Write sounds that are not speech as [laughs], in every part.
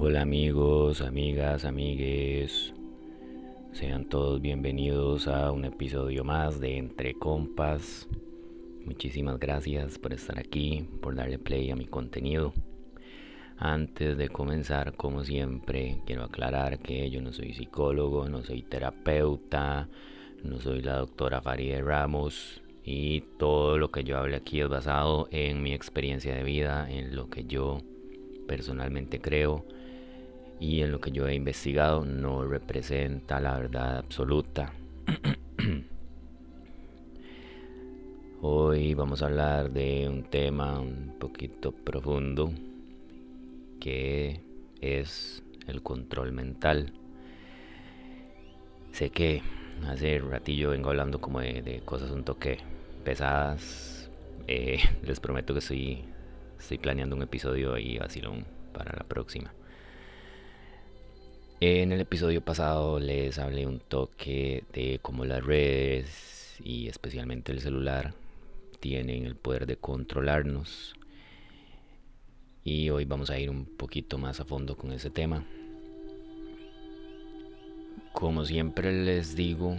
Hola amigos, amigas, amigues. Sean todos bienvenidos a un episodio más de Entre Compas. Muchísimas gracias por estar aquí, por darle play a mi contenido. Antes de comenzar, como siempre, quiero aclarar que yo no soy psicólogo, no soy terapeuta, no soy la doctora Farideh Ramos y todo lo que yo hable aquí es basado en mi experiencia de vida, en lo que yo personalmente creo y en lo que yo he investigado no representa la verdad absoluta. [clears throat] Hoy vamos a hablar de un tema un poquito profundo que es el control mental. Sé que hace ratillo vengo hablando como de, cosas un toque pesadas. [laughs] Eh, les prometo que estoy, estoy planeando un episodio ahí vacilón para la próxima. En el episodio pasado les hablé un toque de cómo las redes y especialmente el celular tienen el poder de controlarnos. Y hoy vamos a ir un poquito más a fondo con ese tema. Como siempre les digo,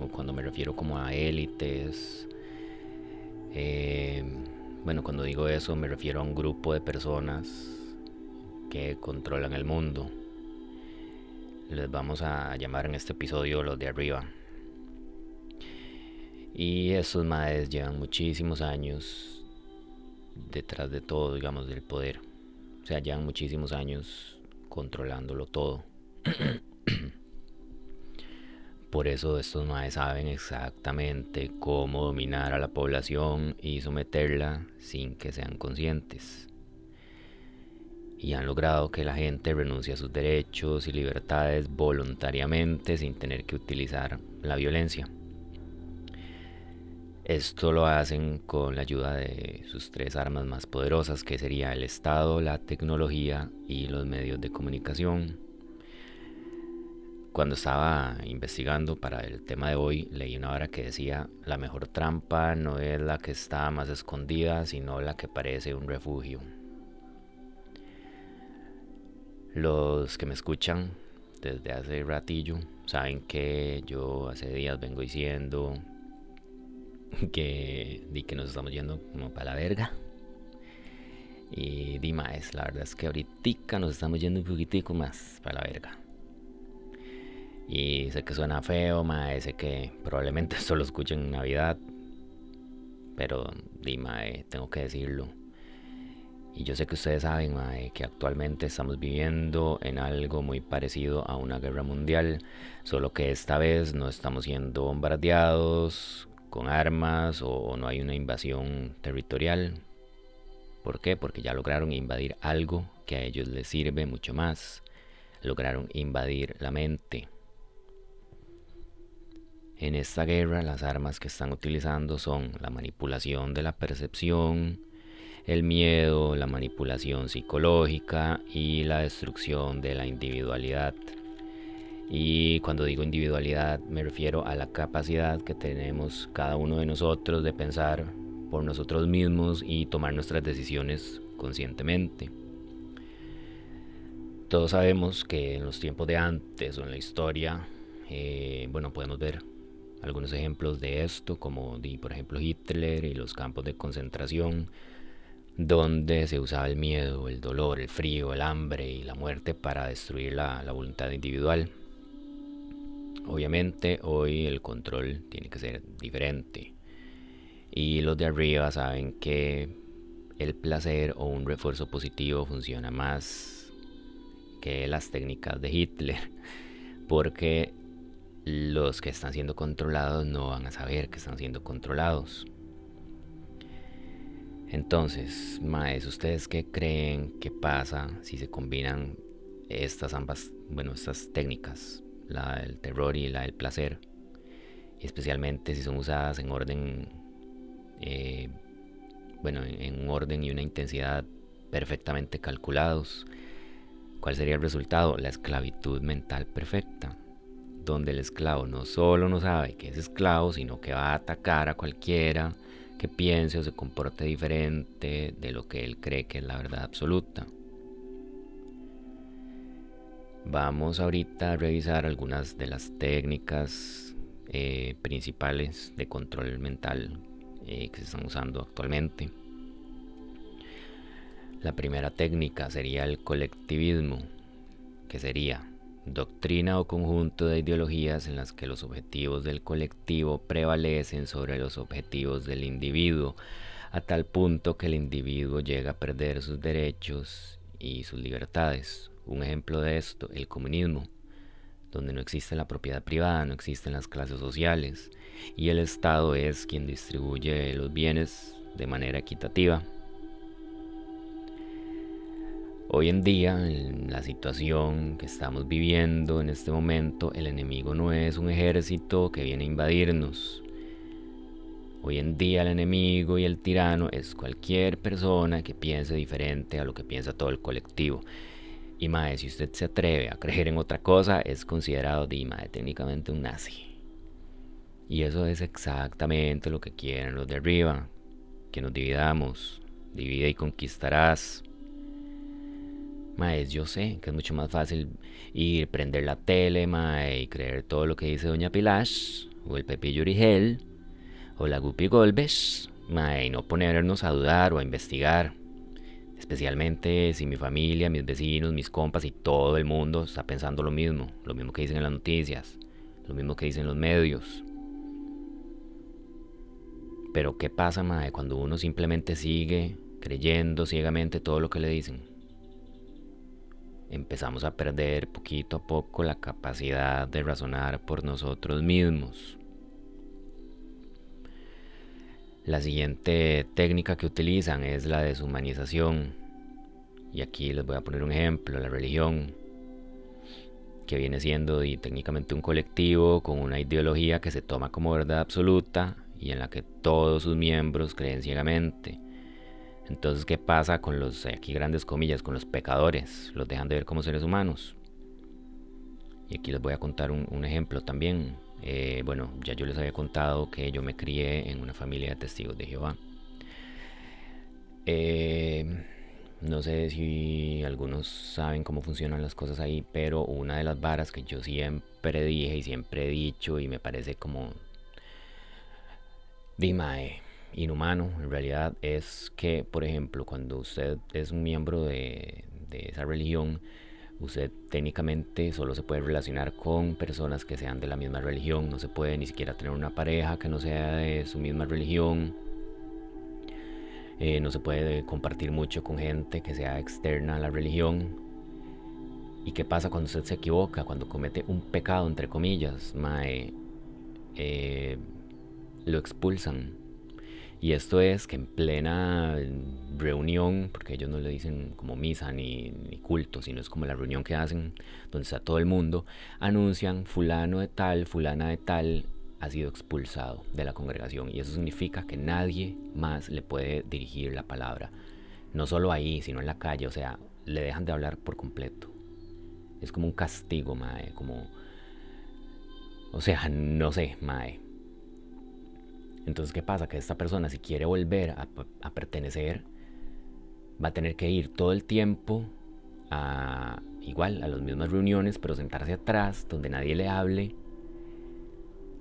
o cuando me refiero como a élites, eh, bueno, cuando digo eso me refiero a un grupo de personas que controlan el mundo les vamos a llamar en este episodio los de arriba. Y estos maes llevan muchísimos años detrás de todo, digamos, del poder. O sea, llevan muchísimos años controlándolo todo. [coughs] Por eso estos maes saben exactamente cómo dominar a la población y someterla sin que sean conscientes y han logrado que la gente renuncie a sus derechos y libertades voluntariamente sin tener que utilizar la violencia. Esto lo hacen con la ayuda de sus tres armas más poderosas, que sería el Estado, la tecnología y los medios de comunicación. Cuando estaba investigando para el tema de hoy, leí una hora que decía, la mejor trampa no es la que está más escondida, sino la que parece un refugio. Los que me escuchan desde hace ratillo saben que yo hace días vengo diciendo [laughs] que di que nos estamos yendo como para la verga. Y di más, la verdad es que ahorita nos estamos yendo un poquitico más para la verga. Y sé que suena feo, mae, sé que probablemente [laughs] solo escuchen en Navidad. Pero di mae, tengo que decirlo y yo sé que ustedes saben que actualmente estamos viviendo en algo muy parecido a una guerra mundial, solo que esta vez no estamos siendo bombardeados con armas o no hay una invasión territorial. ¿Por qué? Porque ya lograron invadir algo que a ellos les sirve mucho más. Lograron invadir la mente. En esta guerra las armas que están utilizando son la manipulación de la percepción, el miedo, la manipulación psicológica y la destrucción de la individualidad. Y cuando digo individualidad me refiero a la capacidad que tenemos cada uno de nosotros de pensar por nosotros mismos y tomar nuestras decisiones conscientemente. Todos sabemos que en los tiempos de antes o en la historia, eh, bueno, podemos ver algunos ejemplos de esto, como por ejemplo Hitler y los campos de concentración, donde se usaba el miedo, el dolor, el frío, el hambre y la muerte para destruir la, voluntad individual. Obviamente hoy el control tiene que ser diferente y los de arriba saben que el placer o un refuerzo positivo funciona más que las técnicas de Hitler [laughs] porque los que están siendo controlados no van a saber que están siendo controlados. Entonces, Maes, ¿ustedes qué creen que pasa si se combinan estas ambas, bueno, estas técnicas, la del terror y la del placer? especialmente si son usadas en orden, eh, bueno, en orden y una intensidad perfectamente calculados. ¿Cuál sería el resultado? La esclavitud mental perfecta, donde el esclavo no solo no sabe que es esclavo, sino que va a atacar a cualquiera, que piense o se comporte diferente de lo que él cree que es la verdad absoluta. Vamos ahorita a revisar algunas de las técnicas eh, principales de control mental eh, que se están usando actualmente. La primera técnica sería el colectivismo, que sería doctrina o conjunto de ideologías en las que los objetivos del colectivo prevalecen sobre los objetivos del individuo, a tal punto que el individuo llega a perder sus derechos y sus libertades. Un ejemplo de esto, el comunismo, donde no existe la propiedad privada, no existen las clases sociales, y el Estado es quien distribuye los bienes de manera equitativa. Hoy en día, en la situación que estamos viviendo en este momento, el enemigo no es un ejército que viene a invadirnos. Hoy en día el enemigo y el tirano es cualquier persona que piense diferente a lo que piensa todo el colectivo. Y mae, si usted se atreve a creer en otra cosa, es considerado de técnicamente un nazi. Y eso es exactamente lo que quieren los de arriba, que nos dividamos, divide y conquistarás. Maes, yo sé que es mucho más fácil ir, prender la tele, mae, y creer todo lo que dice Doña Pilash, o el Pepillo Origel, o la Guppy Golbes, mae, y no ponernos a dudar o a investigar. Especialmente si mi familia, mis vecinos, mis compas y todo el mundo está pensando lo mismo, lo mismo que dicen en las noticias, lo mismo que dicen los medios. Pero ¿qué pasa, mae, cuando uno simplemente sigue creyendo ciegamente todo lo que le dicen? Empezamos a perder poquito a poco la capacidad de razonar por nosotros mismos. La siguiente técnica que utilizan es la deshumanización. Y aquí les voy a poner un ejemplo, la religión, que viene siendo técnicamente un colectivo con una ideología que se toma como verdad absoluta y en la que todos sus miembros creen ciegamente entonces, ¿qué pasa con los, aquí grandes comillas, con los pecadores? Los dejan de ver como seres humanos. Y aquí les voy a contar un, ejemplo también. Eh, bueno, ya yo les había contado que yo me crié en una familia de testigos de Jehová. Eh, no sé si algunos saben cómo funcionan las cosas ahí, pero una de las varas que yo siempre dije y siempre he dicho y me parece como... Dimae inhumano en realidad es que, por ejemplo, cuando usted es un miembro de, esa religión, usted técnicamente solo se puede relacionar con personas que sean de la misma religión, no se puede ni siquiera tener una pareja que no sea de su misma religión, eh, no se puede compartir mucho con gente que sea externa a la religión. ¿Y qué pasa cuando usted se equivoca, cuando comete un pecado, entre comillas? Mae, eh, lo expulsan y esto es que en plena reunión, porque ellos no le dicen como misa ni, culto, sino es como la reunión que hacen donde está todo el mundo, anuncian fulano de tal, fulana de tal ha sido expulsado de la congregación. Y eso significa que nadie más le puede dirigir la palabra. No solo ahí, sino en la calle. O sea, le dejan de hablar por completo. Es como un castigo, Mae. Como... O sea, no sé, Mae entonces, ¿qué pasa? Que esta persona, si quiere volver a, pertenecer, va a tener que ir todo el tiempo a igual a las mismas reuniones, pero sentarse atrás, donde nadie le hable,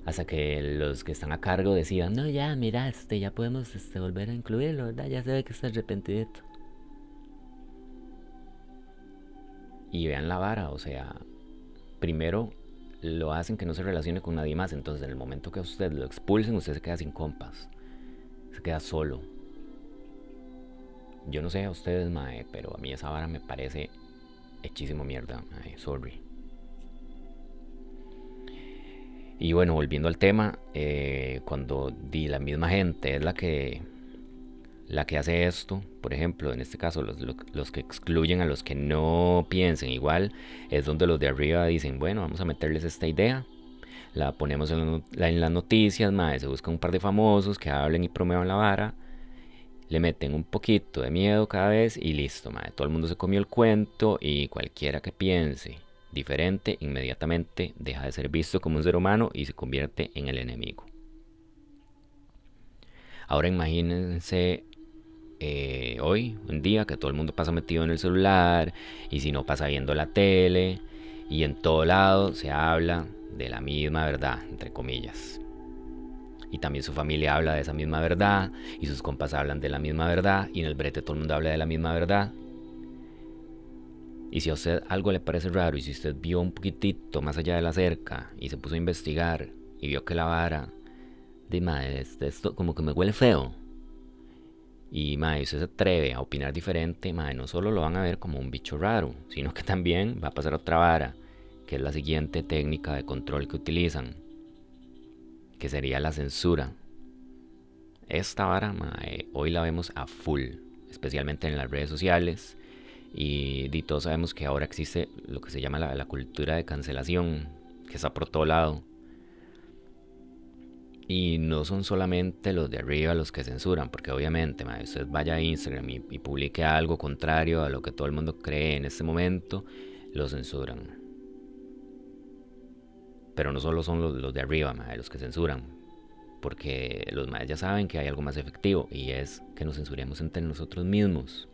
hasta que los que están a cargo decidan, no, ya, mira, este, ya podemos este, volver a incluirlo, ¿verdad? Ya se ve que está arrepentidito. Y vean la vara, o sea, primero lo hacen que no se relacione con nadie más. Entonces, en el momento que usted lo expulsen, usted se queda sin compas. Se queda solo. Yo no sé a ustedes, mae, pero a mí esa vara me parece hechísimo mierda, sorry. Y bueno, volviendo al tema, eh, cuando di la misma gente es la que la que hace esto, por ejemplo, en este caso, los, que excluyen a los que no piensen igual, es donde los de arriba dicen, bueno, vamos a meterles esta idea, la ponemos en, las noticias, madre, se busca un par de famosos que hablen y promuevan la vara, le meten un poquito de miedo cada vez y listo, madre, todo el mundo se comió el cuento y cualquiera que piense diferente inmediatamente deja de ser visto como un ser humano y se convierte en el enemigo. Ahora imagínense eh, hoy en día que todo el mundo pasa metido en el celular y si no pasa viendo la tele Y en todo lado se habla de la misma verdad, entre comillas. Y también su familia habla de esa misma verdad, y sus compas hablan de la misma verdad, y en el brete todo el mundo habla de la misma verdad. Y si a usted algo le parece raro, y si usted vio un poquitito más allá de la cerca, y se puso a investigar, y vio que la vara, de madre, esto como que me huele feo. Y madre, usted se atreve a opinar diferente, madre, no solo lo van a ver como un bicho raro, sino que también va a pasar otra vara, que es la siguiente técnica de control que utilizan, que sería la censura. Esta vara, mae, hoy la vemos a full, especialmente en las redes sociales. Y, todos sabemos que ahora existe lo que se llama la, cultura de cancelación, que está por todo lado. Y no son solamente los de arriba los que censuran, porque obviamente, mae, usted vaya a Instagram y, y, publique algo contrario a lo que todo el mundo cree en este momento, lo censuran. Pero no solo son los, de arriba, los que censuran. Porque los más ya saben que hay algo más efectivo y es que nos censuremos entre nosotros mismos.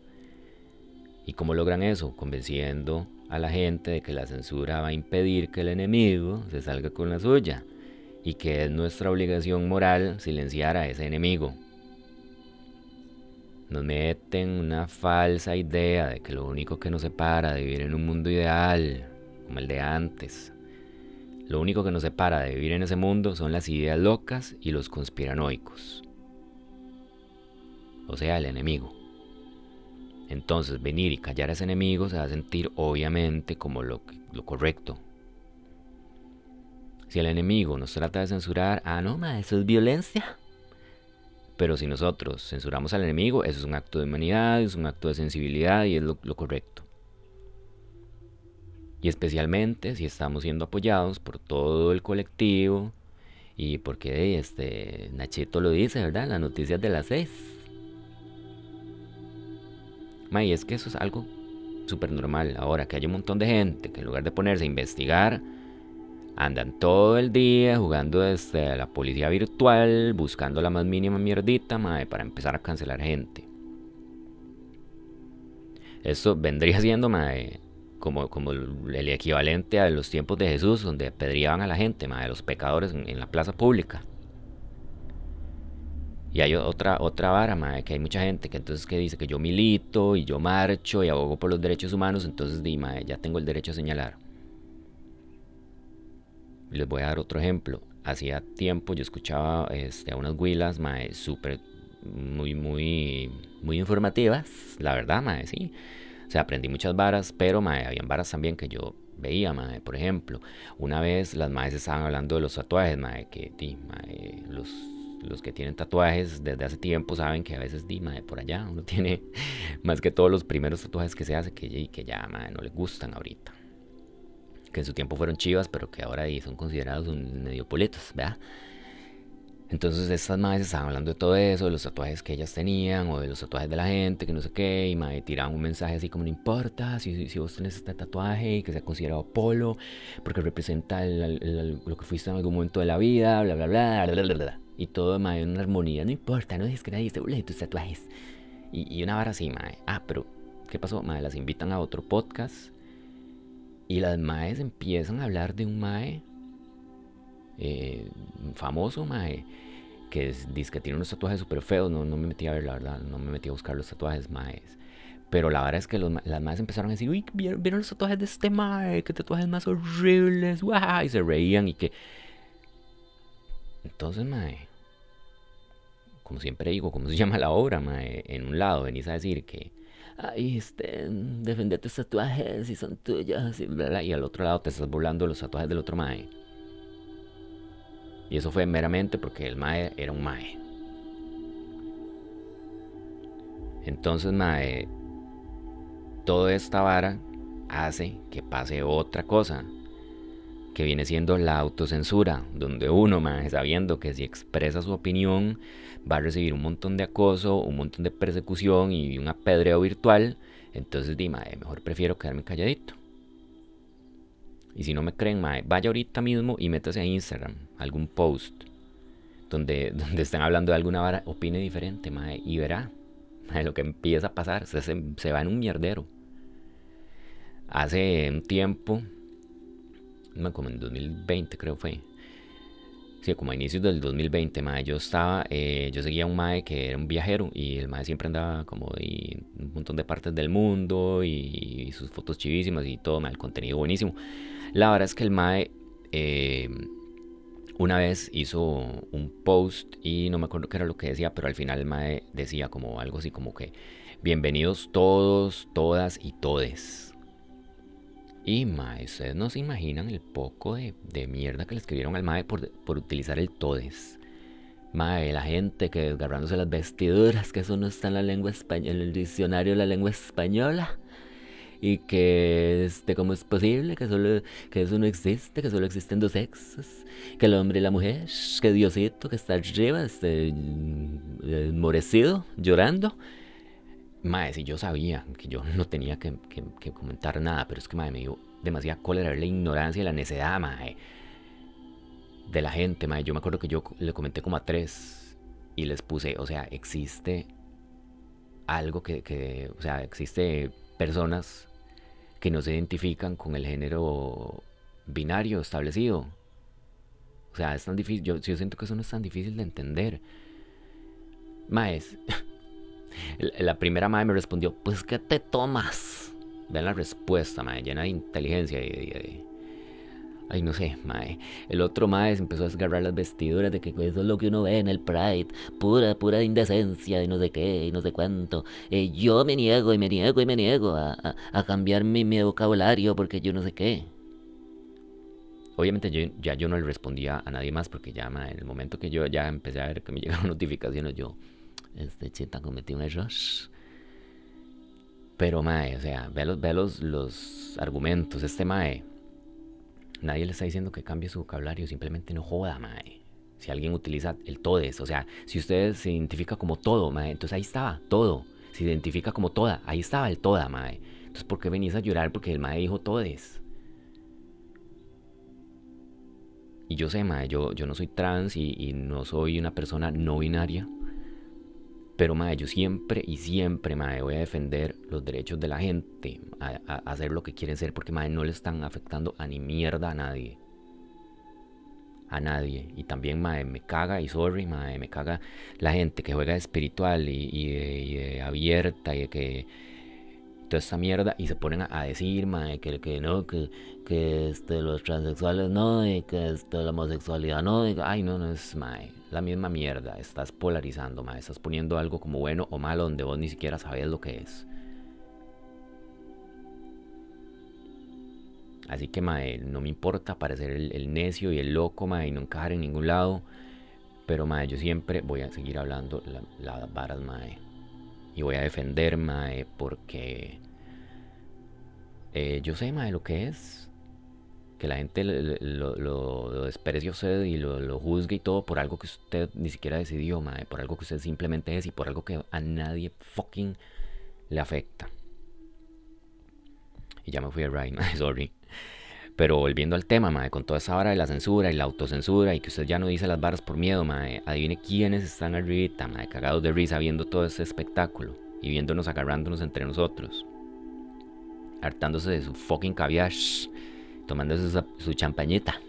¿Y cómo logran eso? Convenciendo a la gente de que la censura va a impedir que el enemigo se salga con la suya y que es nuestra obligación moral silenciar a ese enemigo. Nos meten una falsa idea de que lo único que nos separa de vivir en un mundo ideal, como el de antes, lo único que nos separa de vivir en ese mundo son las ideas locas y los conspiranoicos. O sea, el enemigo. Entonces, venir y callar a ese enemigo se va a sentir obviamente como lo, lo correcto. Si el enemigo nos trata de censurar, ah, no, ma, eso es violencia. Pero si nosotros censuramos al enemigo, eso es un acto de humanidad, es un acto de sensibilidad y es lo correcto. Y especialmente si estamos siendo apoyados por todo el colectivo y porque este Nachito lo dice, ¿verdad? Las noticias de las seis. y es que eso es algo súper normal. Ahora que hay un montón de gente que en lugar de ponerse a investigar, andan todo el día jugando desde la policía virtual, buscando la más mínima mierdita, mae, para empezar a cancelar gente. Eso vendría siendo, mae, como, como el equivalente a los tiempos de Jesús, donde apedreaban a la gente, de los pecadores en, la plaza pública. Y hay otra, otra vara, madre, que hay mucha gente que entonces que dice que yo milito y yo marcho y abogo por los derechos humanos, entonces di, ya tengo el derecho a señalar. Les voy a dar otro ejemplo. Hacía tiempo yo escuchaba este, a unas huilas, súper, muy, muy, muy informativas, la verdad, mae, sí o sea, aprendí muchas varas, pero mae, habían varas también que yo veía, mae. Por ejemplo, una vez las maes estaban hablando de los tatuajes, mae, que di, mae, los, los que tienen tatuajes desde hace tiempo saben que a veces di, mae, por allá uno [laughs] tiene más que todos los primeros tatuajes que se hace que, que ya, mae, no le gustan ahorita. Que en su tiempo fueron chivas, pero que ahora son considerados un medio politos, ¿verdad? Entonces estas madres estaban hablando de todo eso, de los tatuajes que ellas tenían o de los tatuajes de la gente, que no sé qué, y madre tiraban un mensaje así como no importa si, si vos tenés este tatuaje y que sea considerado polo, porque representa lo que fuiste en algún momento de la vida, bla, bla, bla, bla, bla, bla. Y todo, madre, en una armonía, no importa, no es que nadie se burle de tus tatuajes. Y, una vara así, madre. Ah, pero, ¿qué pasó? Madre, las invitan a otro podcast y las maes empiezan a hablar de un mae eh, famoso, mae, que dice que tiene unos tatuajes súper feos. No, no me metí a ver, la verdad, no me metí a buscar los tatuajes, maes. Pero la verdad es que las maes empezaron a decir, uy, ¿vieron, los tatuajes de este mae? ¿Qué tatuajes más horribles? Y se reían y que... Entonces, mae, como siempre digo, ¿cómo se [laughs] llama la obra, mae? En un lado venís a decir que, ay, este, defender tus tatuajes y son tuyos y bla, bla, y al otro lado te estás burlando los tatuajes del otro mae. Y eso fue meramente porque el Mae era un Mae. Entonces, Mae, toda esta vara hace que pase otra cosa, que viene siendo la autocensura, donde uno, mae, sabiendo que si expresa su opinión va a recibir un montón de acoso, un montón de persecución y un apedreo virtual, entonces, di, mae, mejor prefiero quedarme calladito. Y si no me creen, mae, vaya ahorita mismo y métase a Instagram, algún post donde, [laughs] donde estén hablando de alguna vara, opine diferente, mae, y verá lo que empieza a pasar. Se, se, va en un mierdero. Hace un tiempo como en 2020 creo fue. Sí, como a inicios del 2020, mae, yo estaba, eh, yo seguía a un mae que era un viajero y el mae siempre andaba como de un montón de partes del mundo y, sus fotos chivísimas y todo, mae, el contenido buenísimo. La verdad es que el mae eh, una vez hizo un post y no me acuerdo qué era lo que decía, pero al final el mae decía como algo así como que bienvenidos todos, todas y todes. Y mae, ustedes no se imaginan el poco de, mierda que le escribieron al mae por, por utilizar el todes. Mae, la gente que desgarrándose las vestiduras, que eso no está en la lengua española, en el diccionario de la lengua española y que este, cómo es posible que solo que eso no existe, que solo existen dos sexos, que el hombre y la mujer, que Diosito que está arriba, este morecido, llorando. Mae, si yo sabía que yo no tenía que, comentar nada, pero es que me dio demasiada cólera la ignorancia y la necedad, de la gente, mae. Yo me acuerdo que yo le comenté como a tres y les puse, o sea, existe algo que, que o sea, existe personas que no se identifican con el género binario establecido. O sea, es tan difícil, yo, yo siento que eso no es tan difícil de entender. Maes, [laughs] la primera madre me respondió, pues ¿qué te tomas? Vean la respuesta, mae, llena de inteligencia y de, Ay, no sé, mae. El otro mae empezó a desgarrar las vestiduras de que eso es lo que uno ve en el Pride. Pura, pura indecencia y no sé qué y no sé cuánto. Eh, yo me niego y me niego y me niego a, cambiar mi, vocabulario porque yo no sé qué. Obviamente yo, ya yo no le respondía a nadie más porque ya, en el momento que yo ya empecé a ver que me [laughs] llegaban notificaciones, yo, este chita cometí un error. Pero, mae, o sea, ve los, ve los, los argumentos. Este mae Nadie le está diciendo que cambie su vocabulario, simplemente no joda, mae. Si alguien utiliza el todes, o sea, si usted se identifica como todo, mae, entonces ahí estaba, todo. Se identifica como toda, ahí estaba el toda, mae. Entonces, ¿por qué venís a llorar porque el mae dijo todes? Y yo sé, mae, yo, yo no soy trans y no soy una persona no binaria. Pero, mae, yo siempre y siempre, mae, voy a defender los derechos de la gente a, hacer lo que quieren ser, porque, mae, no le están afectando a ni mierda a nadie. A nadie. Y también, mae, me caga, y sorry, mae, me caga la gente que juega espiritual y, y, abierta y que toda esta mierda y se ponen a, decir, mae, que, que no, que, que este, los transexuales no, y que este, la homosexualidad no, y, ay, no, no es, mae, la misma mierda, estás polarizando, mae, estás poniendo algo como bueno o malo donde vos ni siquiera sabes lo que es. Así que, mae, no me importa parecer el, necio y el loco, mae, y no encajar en ningún lado. Pero, mae, yo siempre voy a seguir hablando las varas, mae y voy a defender, Mae, porque eh, yo sé, Mae, lo que es. Que la gente lo, lo, desprecie a usted y lo, lo, juzgue y todo por algo que usted ni siquiera decidió, Mae. Por algo que usted simplemente es y por algo que a nadie fucking le afecta. Y ya me fui a Ryan, [laughs] sorry. Pero volviendo al tema, mae, con toda esa hora de la censura y la autocensura y que usted ya no dice las barras por miedo, mae, adivine quiénes están arribita, mae, cagados de risa viendo todo ese espectáculo y viéndonos agarrándonos entre nosotros. Hartándose de su fucking caviar, tomándose su, su champañita.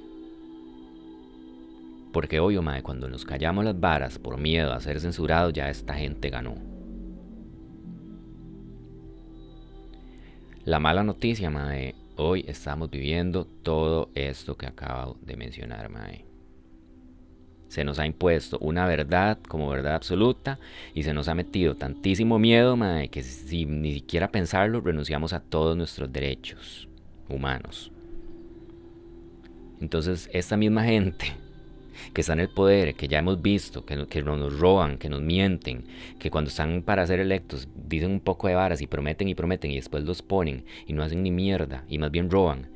Porque obvio, mae, cuando nos callamos las varas por miedo a ser censurados, ya esta gente ganó. La mala noticia, mae, Hoy estamos viviendo todo esto que acabo de mencionar, Mae. Se nos ha impuesto una verdad como verdad absoluta y se nos ha metido tantísimo miedo, Mae, que sin ni siquiera pensarlo renunciamos a todos nuestros derechos humanos. Entonces, esta misma gente que está en el poder, que ya hemos visto, que, que nos roban, que nos mienten, que cuando están para ser electos dicen un poco de varas y prometen y prometen y después los ponen y no hacen ni mierda y más bien roban.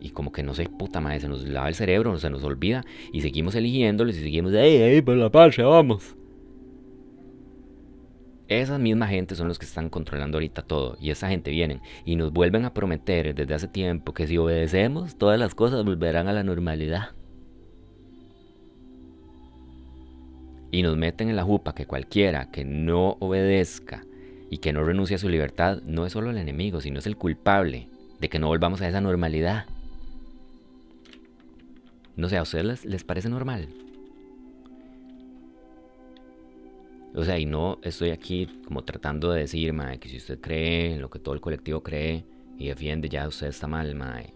Y como que no sé, puta madre, se nos lava el cerebro, se nos olvida y seguimos eligiéndoles y seguimos, ¡ey, ey, por la patria, vamos! Esas mismas gente son los que están controlando ahorita todo. Y esa gente vienen y nos vuelven a prometer desde hace tiempo que si obedecemos, todas las cosas volverán a la normalidad. Y nos meten en la jupa que cualquiera que no obedezca y que no renuncie a su libertad no es solo el enemigo, sino es el culpable de que no volvamos a esa normalidad. No sé, ¿a ustedes les, parece normal? O sea, y no estoy aquí como tratando de decir, mae, que si usted cree en lo que todo el colectivo cree y defiende, ya usted está mal, mae.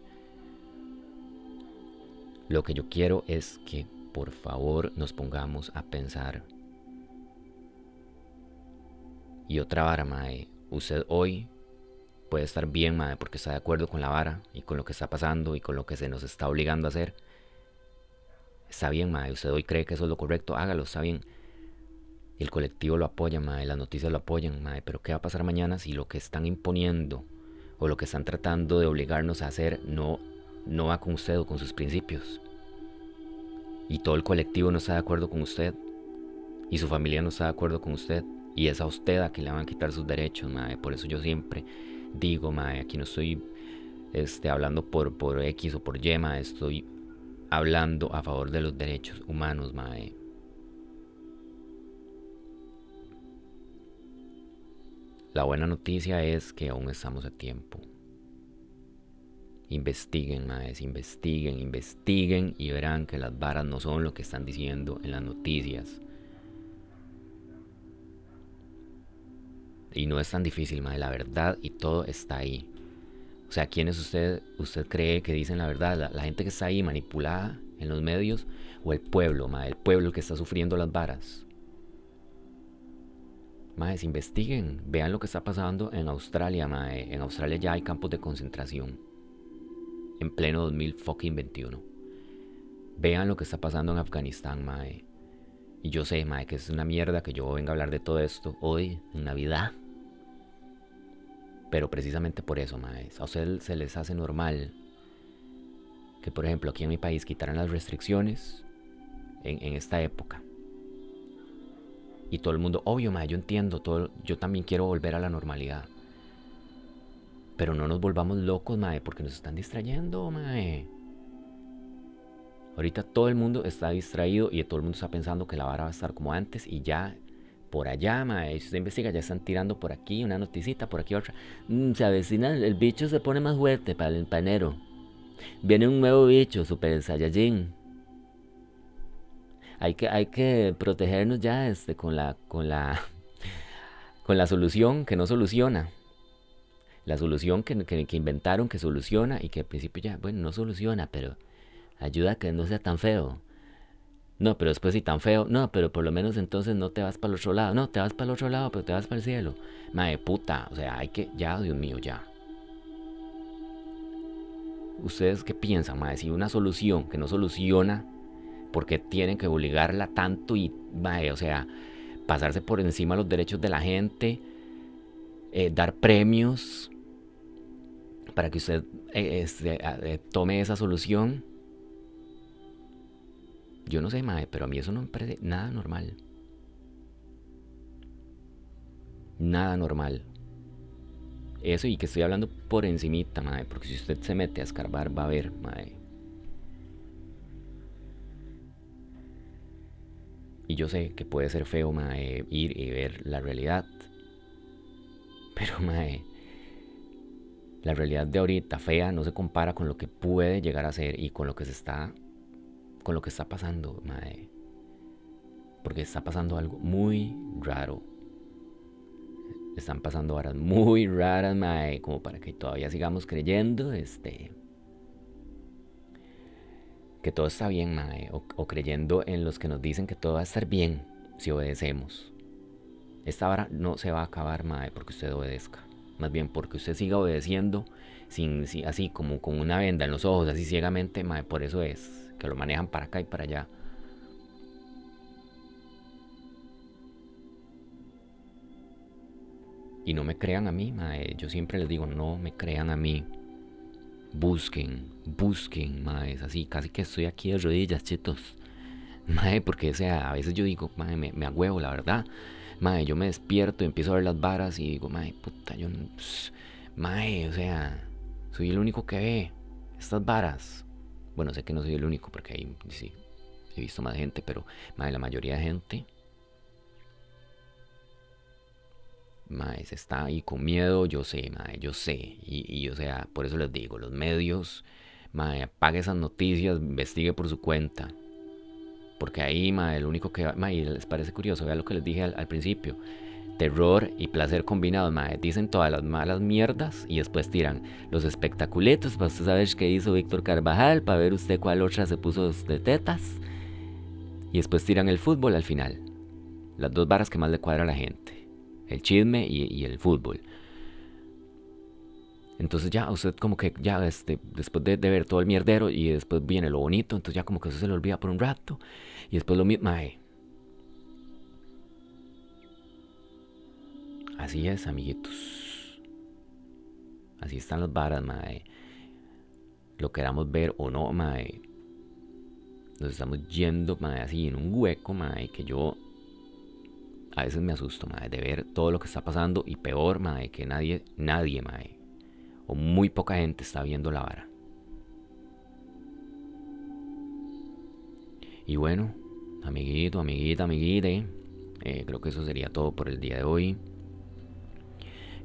Lo que yo quiero es que por favor nos pongamos a pensar. Y otra vara, mae. Usted hoy puede estar bien, mae, porque está de acuerdo con la vara y con lo que está pasando y con lo que se nos está obligando a hacer. Está bien, mae. Usted hoy cree que eso es lo correcto, hágalo, está bien el colectivo lo apoya, mae, las noticias lo apoyan, mae, pero ¿qué va a pasar mañana si lo que están imponiendo o lo que están tratando de obligarnos a hacer no, no va con usted o con sus principios? Y todo el colectivo no está de acuerdo con usted, y su familia no está de acuerdo con usted, y es a usted a quien le van a quitar sus derechos, mae. Por eso yo siempre digo, mae, aquí no estoy este, hablando por, por X o por Y, mae, estoy hablando a favor de los derechos humanos, mae. La buena noticia es que aún estamos a tiempo. Investiguen, maes, investiguen, investiguen y verán que las varas no son lo que están diciendo en las noticias. Y no es tan difícil, mae, la verdad y todo está ahí. O sea, ¿quién es usted? ¿Usted cree que dicen la verdad? ¿La, gente que está ahí manipulada en los medios? ¿O el pueblo, mae, el pueblo que está sufriendo las varas? Maes, investiguen, vean lo que está pasando en Australia, mae. En Australia ya hay campos de concentración. En pleno 2021. Vean lo que está pasando en Afganistán, mae. Y yo sé, mae, que es una mierda que yo venga a hablar de todo esto hoy, en Navidad. Pero precisamente por eso, mae. A ustedes se les hace normal que, por ejemplo, aquí en mi país quitaran las restricciones en, en esta época. Y todo el mundo, obvio, mae, yo entiendo, todo, yo también quiero volver a la normalidad. Pero no nos volvamos locos, mae, porque nos están distrayendo, mae. Ahorita todo el mundo está distraído y todo el mundo está pensando que la vara va a estar como antes y ya por allá, mae, si usted investiga, ya están tirando por aquí una noticita, por aquí otra. Mm, se avecina, el bicho se pone más fuerte para el panero. Viene un nuevo bicho, Super Saiyajin hay que, hay que protegernos ya este, con, la, con, la, [laughs] con la solución que no soluciona. La solución que, que, inventaron que soluciona y que al principio ya, bueno, no soluciona, pero ayuda a que no sea tan feo. No, pero después si tan feo, no, pero por lo menos entonces no te vas para el otro lado. No, te vas para el otro lado, pero te vas para el cielo. Madre puta, o sea, hay que, ya, Dios mío, ya. ¿Ustedes qué piensan, madre? Si una solución que no soluciona porque tienen que obligarla tanto y, o sea, pasarse por encima los derechos de la gente, eh, dar premios para que usted eh, este, eh, tome esa solución. Yo no sé, mae, pero a mí eso no me parece nada normal. Nada normal. Eso y que estoy hablando por encimita, mae, porque si usted se mete a escarbar va a ver, mae, Y yo sé que puede ser feo, mae, ir y ver la realidad. Pero, mae, la realidad de ahorita fea no se compara con lo que puede llegar a ser y con lo que se está, con lo que está pasando, mae. Porque está pasando algo muy raro. Están pasando horas muy raras, mae, como para que todavía sigamos creyendo, este, que todo está bien, mae, o, creyendo en los que nos dicen que todo va a estar bien si obedecemos. Esta vara no se va a acabar, mae, porque usted obedezca. Más bien porque usted siga obedeciendo así como con una venda en los ojos, así ciegamente, mae, por eso es que lo manejan para acá y para allá. Y no me crean a mí, mae. Yo siempre les digo, no me crean a mí. Busquen, busquen, maes, así, casi que estoy aquí de rodillas, chetos. [laughs] Mae, porque sea, a veces yo digo, mae, me, me agüevo, la verdad. Mae, yo me despierto y empiezo a ver las varas y digo, mae, puta, yo. Mae, o sea, soy el único que ve estas varas. Bueno, sé que no soy el único porque ahí sí, he visto más gente, pero mae, la mayoría de gente Mae, está ahí con miedo, yo sé, mae, yo sé. Y, y, o sea, por eso les digo, los medios, mae, apague esas noticias, investigue por su cuenta. Porque ahí, mae, el único que... Mae, les parece curioso, vea lo que les dije al, principio. Terror y placer combinados, mae. Dicen todas las malas mierdas y después tiran los espectaculetos para usted saber qué hizo Víctor Carvajal, para ver usted cuál otra se puso de tetas. Y después tiran el fútbol al final. Las dos varas que más le cuadra a la gente. El chisme y, y el fútbol. Entonces ya usted como que ya este, después de, ver todo el mierdero y después viene lo bonito, entonces ya como que eso se le olvida por un rato. Y después lo mismo... Mae. Así es, amiguitos. Así están las varas, mae. Lo queramos ver o no, mae. Nos estamos yendo, mae, así en un hueco, mae, que yo a veces me asusto, mae, de ver todo lo que está pasando y peor, mae, que nadie, nadie, mae, o muy poca gente está viendo la vara. Y bueno, amiguito, amiguita, amiguite, eh, creo que eso sería todo por el día de hoy.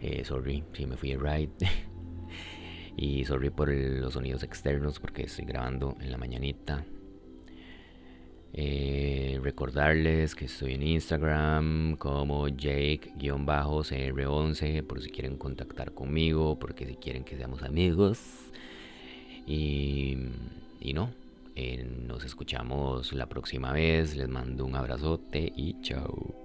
Eh, sorry si me fui ride. [laughs] y sorry por los sonidos externos porque estoy grabando en la mañanita. Eh, recordarles que estoy en Instagram como Jake-CR11 por si quieren contactar conmigo, porque si quieren que seamos amigos. Y, y no, eh, nos escuchamos la próxima vez. Les mando un abrazote y chao.